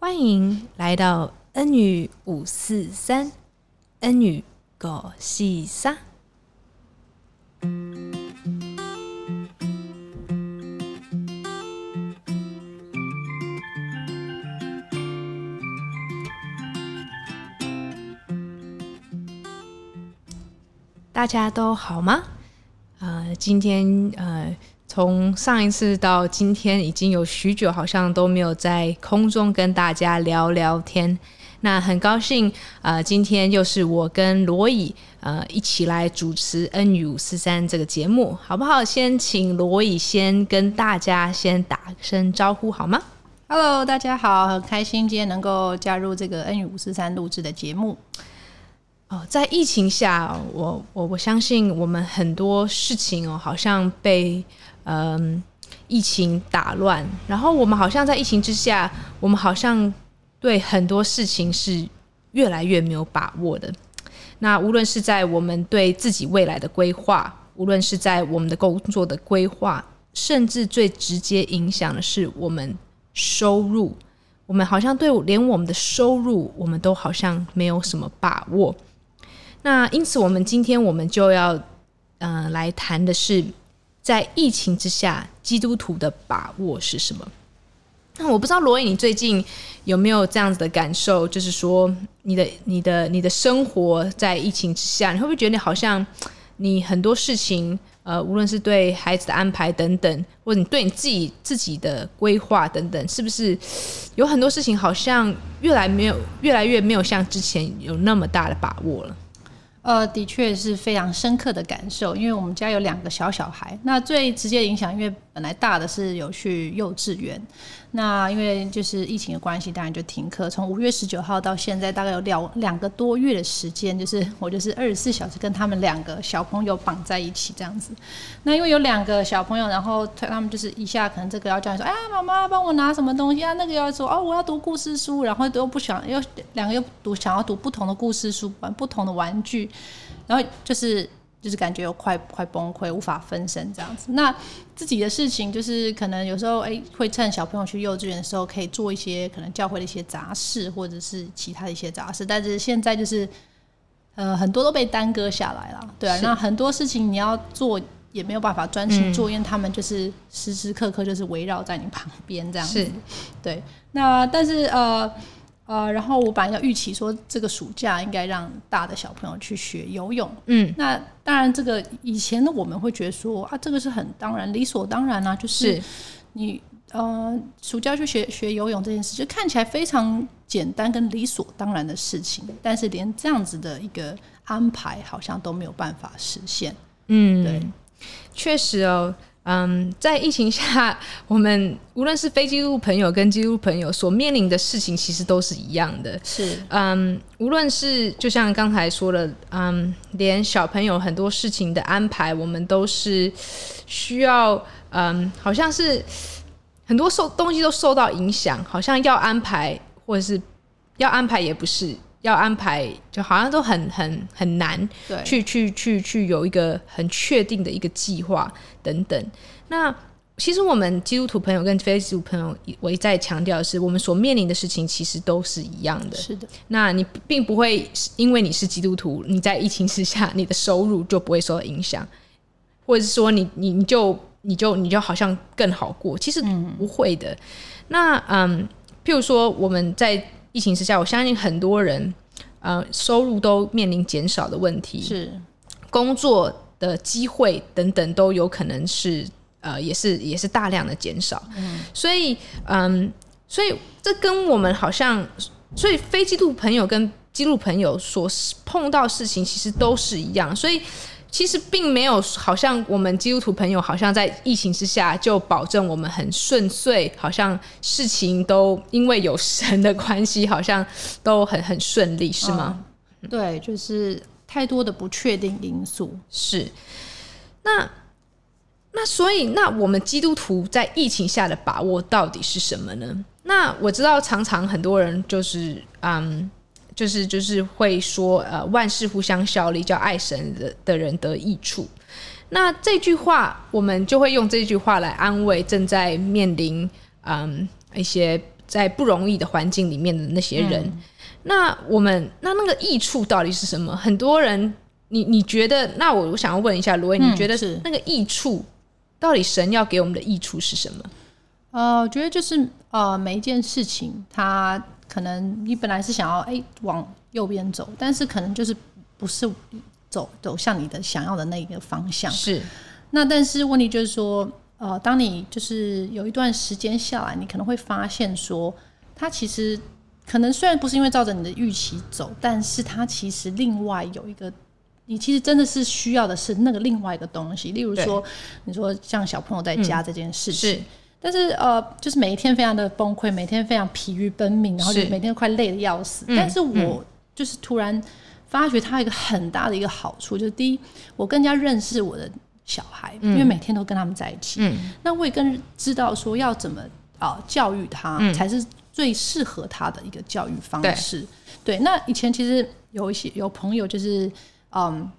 欢迎来到恩语五四三，恩语狗细沙。大家都好吗？呃，今天呃。从上一次到今天，已经有许久，好像都没有在空中跟大家聊聊天。那很高兴，呃，今天又是我跟罗以，呃，一起来主持《恩语五四三》这个节目，好不好？先请罗以先跟大家先打声招呼，好吗？Hello，大家好，很开心今天能够加入这个《恩语五四三》录制的节目。哦，在疫情下，我我我相信我们很多事情哦，好像被。嗯，疫情打乱，然后我们好像在疫情之下，我们好像对很多事情是越来越没有把握的。那无论是在我们对自己未来的规划，无论是在我们的工作的规划，甚至最直接影响的是我们收入，我们好像对连我们的收入，我们都好像没有什么把握。那因此，我们今天我们就要嗯、来谈的是。在疫情之下，基督徒的把握是什么？那我不知道罗以，你最近有没有这样子的感受？就是说，你的、你的、你的生活在疫情之下，你会不会觉得你好像你很多事情，呃，无论是对孩子的安排等等，或者你对你自己自己的规划等等，是不是有很多事情好像越来没有、越来越没有像之前有那么大的把握了？呃，的确是非常深刻的感受，因为我们家有两个小小孩，那最直接影响，因为本来大的是有去幼稚园。那因为就是疫情的关系，当然就停课。从五月十九号到现在，大概有两两个多月的时间，就是我就是二十四小时跟他们两个小朋友绑在一起这样子。那因为有两个小朋友，然后他们就是一下可能这个要叫你说，哎呀，妈妈帮我拿什么东西啊？那个要说哦，我要读故事书，然后都不想，又两个又读想要读不同的故事书，玩不同的玩具，然后就是。就是感觉有快快崩溃，无法分身这样子。那自己的事情，就是可能有时候哎、欸，会趁小朋友去幼稚园的时候，可以做一些可能教会的一些杂事，或者是其他的一些杂事。但是现在就是，呃，很多都被耽搁下来了。对啊，那很多事情你要做，也没有办法专心做，因为他们就是时时刻刻就是围绕在你旁边这样子。对。那但是呃。呃，然后我本来要预期说，这个暑假应该让大的小朋友去学游泳。嗯，那当然，这个以前的我们会觉得说啊，这个是很当然、理所当然啊，就是你呃，暑假去学学游泳这件事，就看起来非常简单跟理所当然的事情，但是连这样子的一个安排，好像都没有办法实现。嗯，对，确实哦。嗯，在疫情下，我们无论是非基督朋友跟基督朋友所面临的事情，其实都是一样的。是，嗯，无论是就像刚才说的，嗯，连小朋友很多事情的安排，我们都是需要，嗯，好像是很多受东西都受到影响，好像要安排或者是要安排也不是。要安排，就好像都很很很难，对，去去去去有一个很确定的一个计划等等。那其实我们基督徒朋友跟非基督徒朋友，我一再强调的是，我们所面临的事情其实都是一样的。是的，那你并不会因为你是基督徒，你在疫情之下，你的收入就不会受到影响，或者是说你你你就你就你就好像更好过，其实不会的。嗯、那嗯，譬如说我们在。疫情之下，我相信很多人，呃，收入都面临减少的问题，是工作的机会等等都有可能是，呃，也是也是大量的减少。嗯，所以，嗯，所以这跟我们好像，所以非基督朋友跟基督朋友所碰到事情其实都是一样，所以。其实并没有，好像我们基督徒朋友好像在疫情之下就保证我们很顺遂，好像事情都因为有神的关系，好像都很很顺利，是吗？嗯，对，就是太多的不确定因素。是。那那所以，那我们基督徒在疫情下的把握到底是什么呢？那我知道，常常很多人就是嗯。就是就是会说，呃，万事互相效力，叫爱神的的人得益处。那这句话，我们就会用这句话来安慰正在面临嗯一些在不容易的环境里面的那些人。嗯、那我们那那个益处到底是什么？很多人，你你觉得？那我我想要问一下罗威，你觉得是那个益处到底神要给我们的益处是什么？呃，我觉得就是呃，每一件事情，它可能你本来是想要哎往右边走，但是可能就是不是走走向你的想要的那一个方向。是。那但是问题就是说，呃，当你就是有一段时间下来，你可能会发现说，它其实可能虽然不是因为照着你的预期走，但是它其实另外有一个，你其实真的是需要的是那个另外一个东西。例如说，你说像小朋友在家这件事情。嗯但是呃，就是每一天非常的崩溃，每天非常疲于奔命，然后就每天快累的要死。是但是我就是突然发觉它有一个很大的一个好处，就是第一，我更加认识我的小孩，嗯、因为每天都跟他们在一起。嗯、那我也更知道说要怎么啊、呃、教育他，嗯、才是最适合他的一个教育方式。对，那以前其实有一些有朋友就是嗯。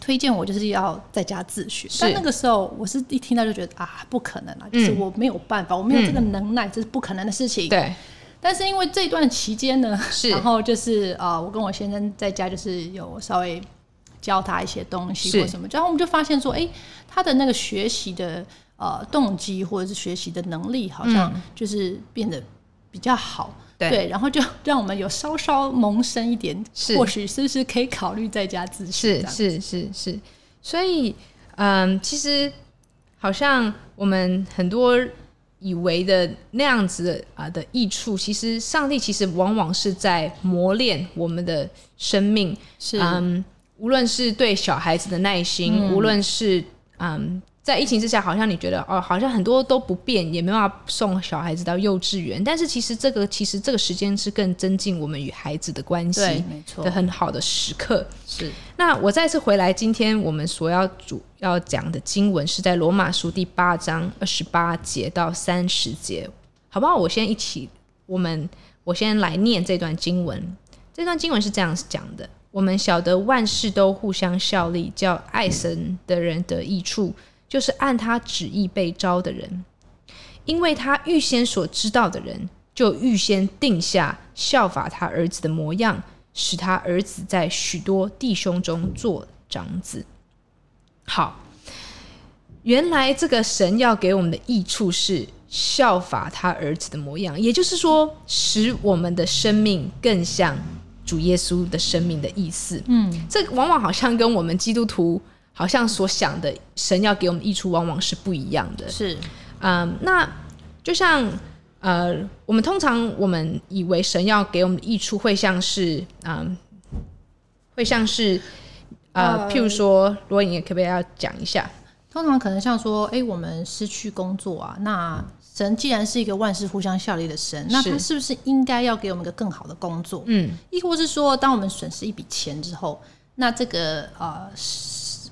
推荐我就是要在家自学，但那个时候我是一听到就觉得啊，不可能啊，就是我没有办法，我没有这个能耐，这是不可能的事情。对。但是因为这段期间呢，是，然后就是呃，我跟我先生在家就是有稍微教他一些东西或什么，然后我们就发现说，哎，他的那个学习的呃动机或者是学习的能力，好像就是变得比较好。对，对，然后就让我们有稍稍萌生一点，是或许是不是可以考虑在家自学？是是是是，所以嗯，其实好像我们很多以为的那样子的啊的益处，其实上帝其实往往是在磨练我们的生命，是嗯，无论是对小孩子的耐心，嗯、无论是嗯。在疫情之下，好像你觉得哦，好像很多都不变，也没办法送小孩子到幼稚园。但是其实这个，其实这个时间是更增进我们与孩子的关系，没错，的很好的时刻。是。那我再次回来，今天我们所要主要讲的经文是在罗马书第八章二十八节到三十节，好不好？我先一起，我们我先来念这段经文。这段经文是这样讲的：我们晓得万事都互相效力，叫爱神的人得益处。就是按他旨意被招的人，因为他预先所知道的人，就预先定下效法他儿子的模样，使他儿子在许多弟兄中做长子。好，原来这个神要给我们的益处是效法他儿子的模样，也就是说，使我们的生命更像主耶稣的生命的意思。嗯，这往往好像跟我们基督徒。好像所想的神要给我们益处，往往是不一样的。是，嗯，那就像呃，我们通常我们以为神要给我们的益处会像是，嗯，会像是呃，譬如说，罗颖，可不可以要讲一下？通常可能像说，哎、欸，我们失去工作啊，那神既然是一个万事互相效力的神，那他是不是应该要给我们一个更好的工作？嗯，亦或是说，当我们损失一笔钱之后，那这个呃。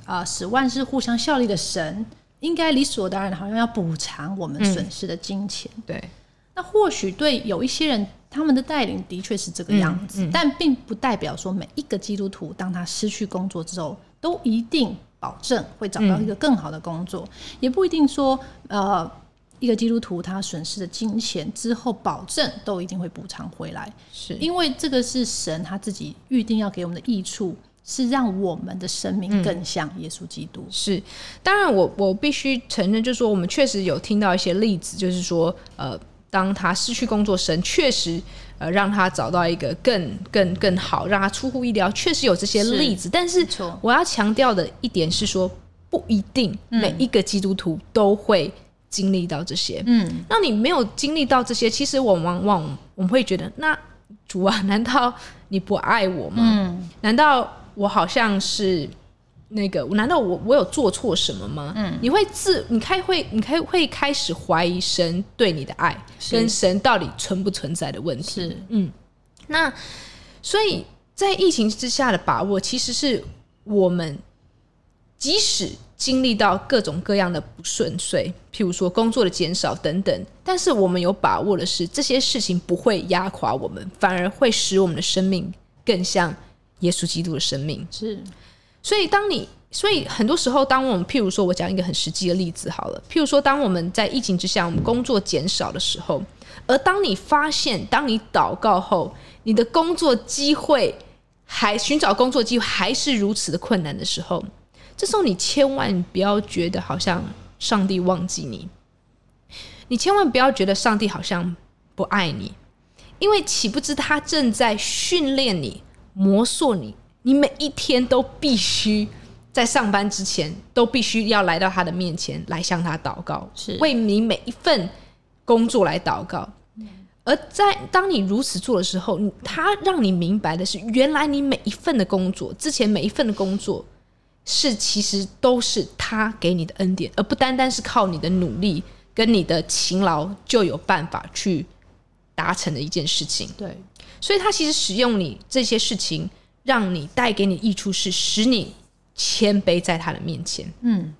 啊、呃，使万事互相效力的神，应该理所当然，好像要补偿我们损失的金钱。嗯、对，那或许对有一些人，他们的带领的确是这个样子，嗯嗯、但并不代表说每一个基督徒，当他失去工作之后，都一定保证会找到一个更好的工作，嗯、也不一定说，呃，一个基督徒他损失的金钱之后，保证都一定会补偿回来。是因为这个是神他自己预定要给我们的益处。是让我们的生命更像耶稣基督。嗯、是，当然我，我我必须承认，就是说，我们确实有听到一些例子，就是说，呃，当他失去工作，神确实呃让他找到一个更更更好，让他出乎意料，确实有这些例子。是但是，我要强调的一点是说，不一定每一个基督徒都会经历到这些。嗯，那你没有经历到这些，其实我往往我们会觉得，那主啊，难道你不爱我吗？嗯，难道？我好像是那个，难道我我有做错什么吗？嗯，你会自你开会，你开会开始怀疑神对你的爱跟神到底存不存在的问题。是，嗯，那所以在疫情之下的把握，其实是我们即使经历到各种各样的不顺遂，譬如说工作的减少等等，但是我们有把握的是，这些事情不会压垮我们，反而会使我们的生命更像。耶稣基督的生命。是，所以当你，所以很多时候，当我们譬如说，我讲一个很实际的例子好了，譬如说，当我们在疫情之下，我们工作减少的时候，而当你发现，当你祷告后，你的工作机会还寻找工作机会还是如此的困难的时候，这时候你千万不要觉得好像上帝忘记你，你千万不要觉得上帝好像不爱你，因为岂不知他正在训练你、磨塑你，你每一天都必须。在上班之前，都必须要来到他的面前来向他祷告，是为你每一份工作来祷告。而在当你如此做的时候，他让你明白的是，原来你每一份的工作，之前每一份的工作，是其实都是他给你的恩典，而不单单是靠你的努力跟你的勤劳就有办法去达成的一件事情。对，所以他其实使用你这些事情，让你带给你益处，是使你。谦卑在他的面前，嗯，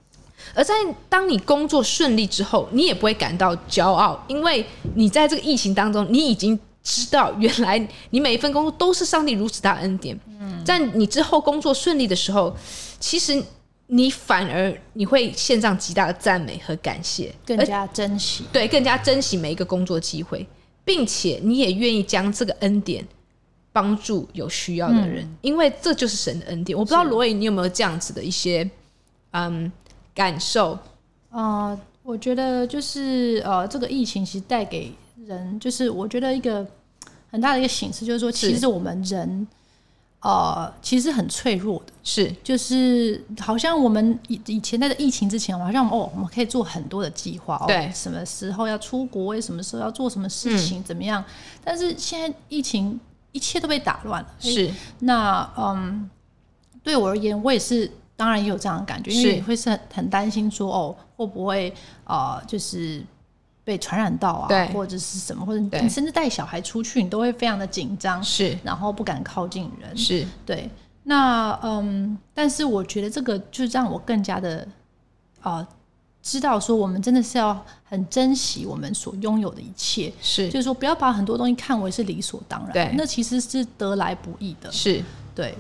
而在当你工作顺利之后，你也不会感到骄傲，因为你在这个疫情当中，你已经知道原来你每一份工作都是上帝如此大恩典。嗯，在你之后工作顺利的时候，其实你反而你会献上极大的赞美和感谢，更加珍惜，对，更加珍惜每一个工作机会，并且你也愿意将这个恩典。帮助有需要的人，嗯，因为这就是神的恩典。我不知道罗伊，你有没有这样子的一些嗯感受？呃，我觉得就是呃，这个疫情其实带给人，就是我觉得一个很大的一个形式，就是说，其实我们人呃，其实很脆弱的，是，就是好像我们以以前在这疫情之前，好像哦，我们可以做很多的计划，对，什么时候要出国，什么时候要做什么事情，嗯，怎么样？但是现在疫情。一切都被打乱了。是，那嗯，对我而言，我也是，当然也有这样的感觉，因为你会是很很担心说，哦，会不会呃，就是被传染到啊，或者是什么，或者你甚至带小孩出去，你都会非常的紧张，是，然后不敢靠近人，是对。那嗯，但是我觉得这个就让我更加的呃。知道说，我们真的是要很珍惜我们所拥有的一切，是，就是说不要把很多东西看为是理所当然，对，那其实是得来不易的，是对。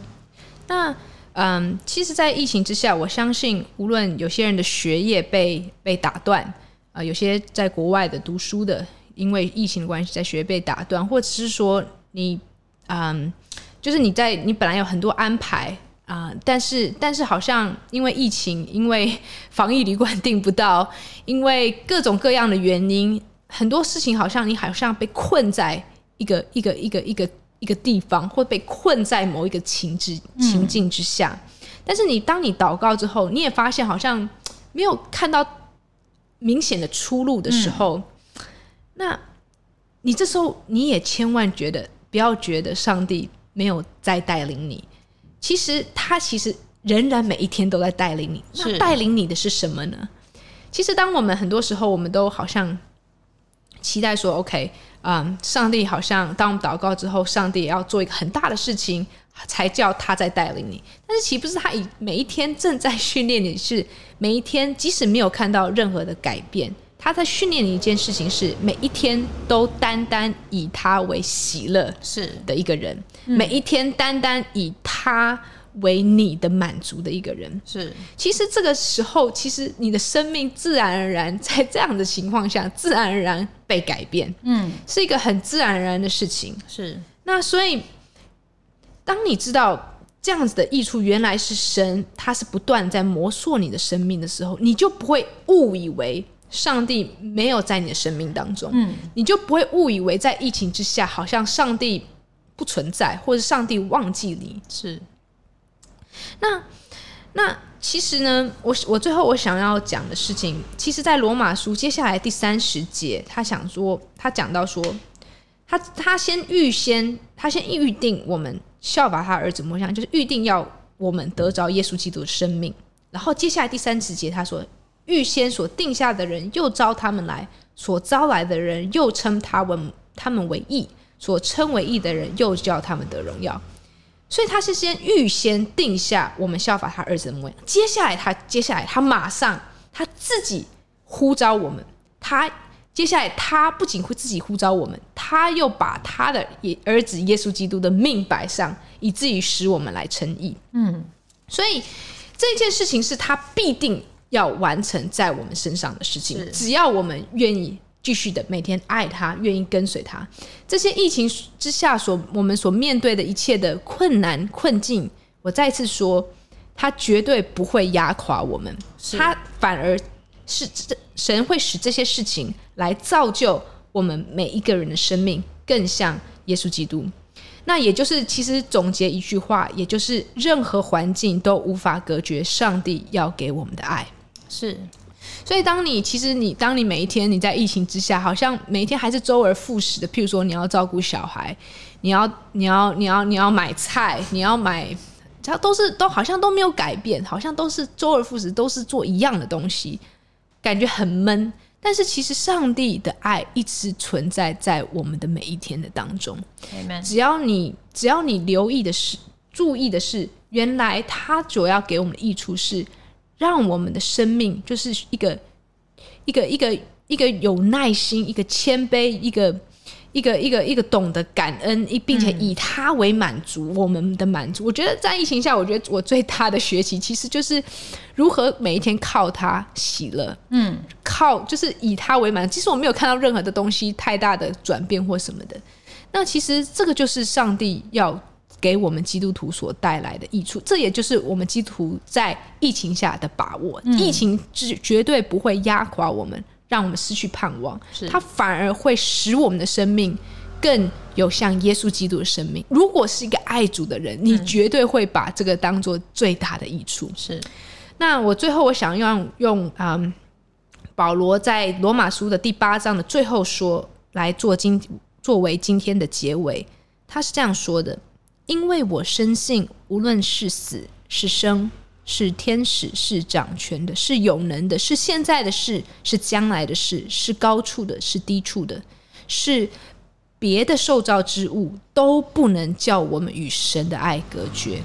那嗯，其实，在疫情之下，我相信，无论有些人的学业被被打断，啊、呃，有些在国外的读书的，因为疫情的关系，在学业被打断，或者是说你，嗯，就是你在你本来有很多安排。啊、呃，但是但是好像因为疫情，因为防疫旅馆订不到，因为各种各样的原因，很多事情好像你好像被困在一个一个一个一个一个地方，或被困在某一个情之情境之下。嗯、但是你当你祷告之后，你也发现好像没有看到明显的出路的时候，嗯、那你这时候你也千万觉得不要觉得上帝没有在带领你。其实他其实仍然每一天都在带领你。那带领你的是什么呢？其实当我们很多时候，我们都好像期待说，OK，嗯，上帝好像当我们祷告之后，上帝也要做一个很大的事情，才叫他在带领你。但是岂不是他以每一天正在训练你？是每一天，即使没有看到任何的改变。他在训练你一件事情，是每一天都单单以他为喜乐是的一个人，每一天单单以他为你的满足的一个人是。其实这个时候，其实你的生命自然而然在这样的情况下，自然而然被改变。嗯，是一个很自然而然的事情。是。那所以，当你知道这样子的益处原来是神，他是不断在磨塑你的生命的时候，你就不会误以为。上帝没有在你的生命当中，嗯，你就不会误以为在疫情之下，好像上帝不存在，或者上帝忘记你。是。那那其实呢，我我最后我想要讲的事情，其实，在罗马书接下来第三十节，他想说，他讲到说，他他先预先，他先预定我们效法他儿子模样，就是预定要我们得着耶稣基督的生命。然后接下来第三十节，他说。预先所定下的人，又招他们来；所招来的人，又称他们他们为义；所称为义的人，又叫他们得荣耀。所以他是先预先定下我们效法他儿子的模样。接下来他，接下来他马上他自己呼召我们。他接下来他不仅会自己呼召我们，他又把他的儿子耶稣基督的命摆上，以至于使我们来称义。嗯，所以这件事情是他必定。要完成在我们身上的事情，只要我们愿意继续的每天爱他，愿意跟随他。这些疫情之下所我们所面对的一切的困难困境，我再次说，他绝对不会压垮我们，他反而是这神会使这些事情来造就我们每一个人的生命更像耶稣基督。那也就是其实总结一句话，也就是任何环境都无法隔绝上帝要给我们的爱。是。所以，当你其实你当你每一天你在疫情之下，好像每一天还是周而复始的。譬如说，你要照顾小孩，你要你要你要你要买菜，你要买，它都是都好像都没有改变，好像都是周而复始，都是做一样的东西，感觉很闷。但是，其实上帝的爱一直存在在我们的每一天的当中。只要你只要你留意的是、注意的是，原来他主要给我们的益处是。让我们的生命就是一个一个一个一个有耐心、一个谦卑、一个一个一个一个懂得感恩，并且以他为满足我们的满足。我觉得在疫情下，我觉得我最大的学习其实就是如何每一天靠他喜乐。嗯，靠就是以他为满足。其实我没有看到任何的东西太大的转变或什么的。那其实这个就是上帝要。给我们基督徒所带来的益处，这也就是我们基督徒在疫情下的把握。嗯、疫情绝绝对不会压垮我们，让我们失去盼望，是它反而会使我们的生命更有像耶稣基督的生命。如果是一个爱主的人，你绝对会把这个当做最大的益处。是。那我最后我想用用嗯，保罗在罗马书的第八章的最后说来做今作为今天的结尾，他是这样说的。因为我深信，无论是死是生，是天使是掌权的，是有能的，是现在的事，是将来的事，是高处的，是低处的，是别的受造之物，都不能叫我们与神的爱隔绝。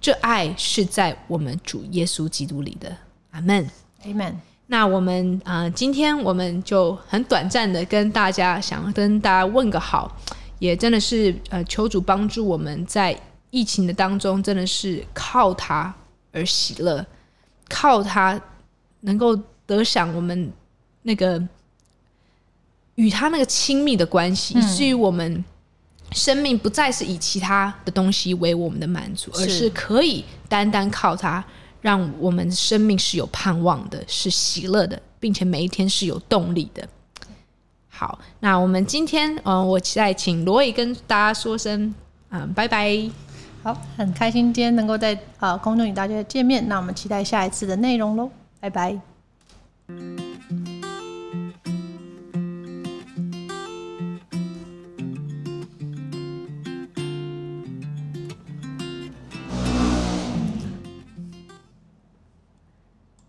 这爱是在我们主耶稣基督里的。阿门，阿门。那我们啊、呃，今天我们就很短暂的跟大家，想跟大家问个好。也真的是呃，求主帮助我们在疫情的当中，真的是靠他而喜乐，靠他能够得享我们那个与他那个亲密的关系，以至于我们生命不再是以其他的东西为我们的满足，而是可以单单靠他，让我们生命是有盼望的，是喜乐的，并且每一天是有动力的。好，那我们今天，嗯、呃，我期待请罗伟跟大家说声，嗯、呃，拜拜。好，很开心今天能够在啊空中与大家见面，那我们期待下一次的内容喽，拜拜。